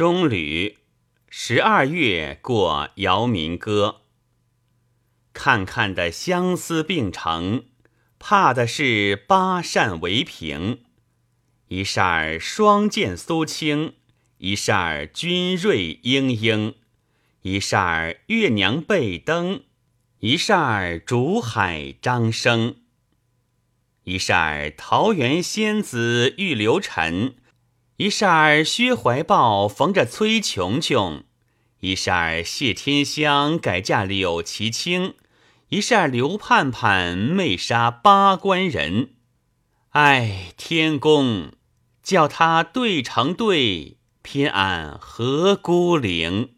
中吕十二月过姚民歌，看看的相思并成，怕的是八扇为平。一扇儿双剑苏青，一扇儿君瑞英英，一扇儿月娘背灯，一扇儿竹海张生，一扇儿桃源仙子玉流尘。一扇儿薛怀抱缝着崔琼琼，一扇儿谢天香改嫁柳其清，一扇儿刘盼盼媚杀八官人。唉，天公，叫他对成对，偏俺何孤零？